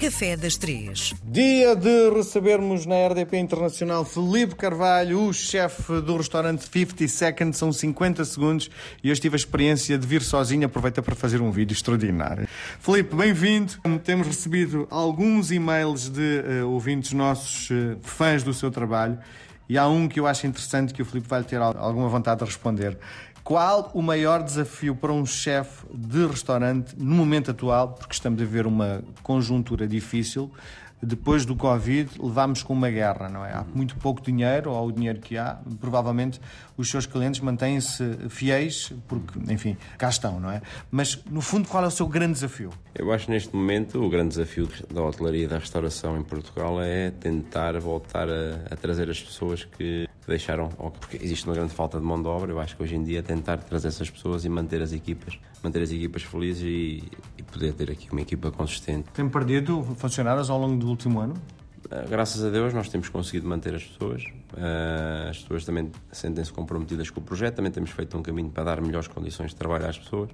Café das Três. Dia de recebermos na RDP Internacional Felipe Carvalho, o chefe do restaurante 50 Seconds, são 50 segundos e eu tive a experiência de vir sozinho, aproveita para fazer um vídeo extraordinário. Felipe, bem-vindo. Temos recebido alguns e-mails de uh, ouvintes nossos, uh, fãs do seu trabalho, e há um que eu acho interessante que o Felipe vai ter alguma vontade de responder. Qual o maior desafio para um chefe de restaurante no momento atual? Porque estamos a ver uma conjuntura difícil. Depois do Covid, levámos com uma guerra, não é? Há muito pouco dinheiro, ou o dinheiro que há, provavelmente os seus clientes mantêm-se fiéis, porque, enfim, cá estão, não é? Mas, no fundo, qual é o seu grande desafio? Eu acho neste momento o grande desafio da hotelaria e da restauração em Portugal é tentar voltar a, a trazer as pessoas que deixaram, porque existe uma grande falta de mão de obra, eu acho que hoje em dia tentar trazer essas pessoas e manter as equipas, manter as equipas felizes e, e poder ter aqui uma equipa consistente. Tem perdido funcionários ao longo do último ano? Ah, graças a Deus nós temos conseguido manter as pessoas, ah, as pessoas também sentem-se comprometidas com o projeto, também temos feito um caminho para dar melhores condições de trabalho às pessoas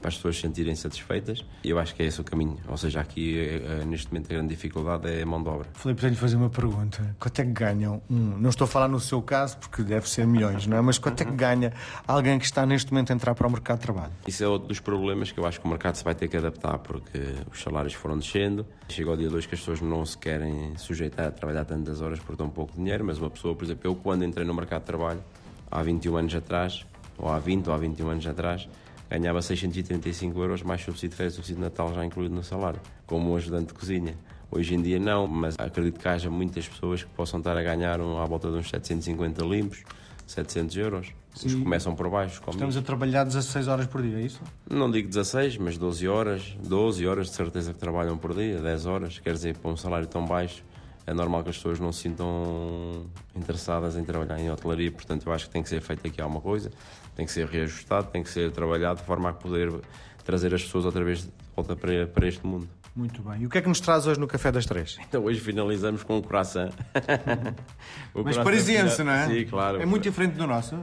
para as pessoas se sentirem satisfeitas e eu acho que é esse o caminho. Ou seja, aqui eh, eh, neste momento a grande dificuldade é a mão de obra. Filipe, tenho de fazer uma pergunta. Quanto é que ganham? Um, não estou a falar no seu caso porque deve ser milhões, não é? Mas quanto é que ganha alguém que está neste momento a entrar para o mercado de trabalho? Isso é outro dos problemas que eu acho que o mercado se vai ter que adaptar porque os salários foram descendo. Chega ao dia 2 que as pessoas não se querem sujeitar a trabalhar tantas horas por tão pouco dinheiro, mas uma pessoa, por exemplo, eu quando entrei no mercado de trabalho há 21 anos atrás, ou há 20 ou há 21 anos atrás, ganhava 635 euros mais subsídio de férias e subsídio de Natal já incluído no salário, como um ajudante de cozinha. Hoje em dia não, mas acredito que haja muitas pessoas que possam estar a ganhar um, à volta de uns 750 limpos, 700 euros. Sim. Os que começam por baixo. Estamos a trabalhar 16 horas por dia, é isso? Não digo 16, mas 12 horas. 12 horas de certeza que trabalham por dia, 10 horas. Quer dizer, para um salário tão baixo, é normal que as pessoas não se sintam interessadas em trabalhar em hotelaria, portanto eu acho que tem que ser feita aqui alguma coisa, tem que ser reajustado, tem que ser trabalhado de forma a poder trazer as pessoas outra vez de volta para, para este mundo. Muito bem. E o que é que nos traz hoje no Café das Três? Então hoje finalizamos com o coração. Mas parisiense, não é? Sim, claro. É muito diferente do nosso?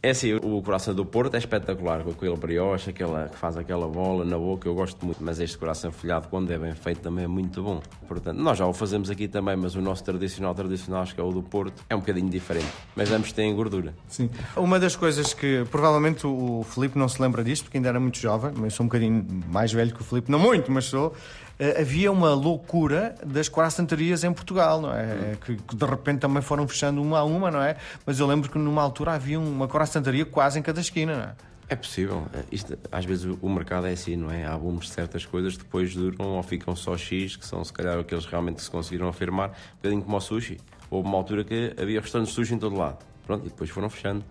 É assim, o coração do Porto é espetacular, com aquele brioche, aquela, que faz aquela bola na boca, eu gosto muito. Mas este coração folhado, quando é bem feito, também é muito bom. Portanto, nós já o fazemos aqui também, mas o nosso tradicional, tradicional, acho que é o do Porto, é um bocadinho diferente. Mas ambos têm gordura. Sim. Uma das coisas que, provavelmente, o Felipe não se lembra disto, porque ainda era muito jovem, mas sou um bocadinho mais velho que o Felipe, não muito, mas sou. Eh, havia uma loucura das croissantarias em Portugal, não é? Que, que, de repente também foram fechando uma a uma, não é? Mas eu lembro que numa altura havia uma croissantaria quase em cada esquina, não é? É possível. Eh, isto, às vezes o mercado é assim, não é? Há booms de certas coisas, depois duram ou ficam só X, que são se calhar aqueles realmente que se conseguiram afirmar, um bocadinho como o sushi. Houve uma altura que havia restaurantes de sushi em todo lado. Pronto, e depois foram fechando.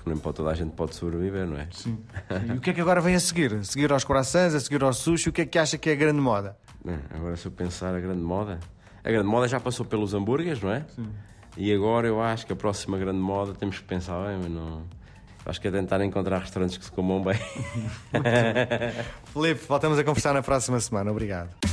Porque nem para toda a gente pode sobreviver, não é? Sim. E o que é que agora vem a seguir? A seguir aos corações, a seguir ao sushi, o que é que acha que é a grande moda? agora, se eu pensar a grande moda. A grande moda já passou pelos hambúrgueres, não é? Sim. E agora eu acho que a próxima grande moda temos que pensar bem, mas não. Acho que é tentar encontrar restaurantes que se comam bem. Felipe, voltamos a conversar na próxima semana. Obrigado.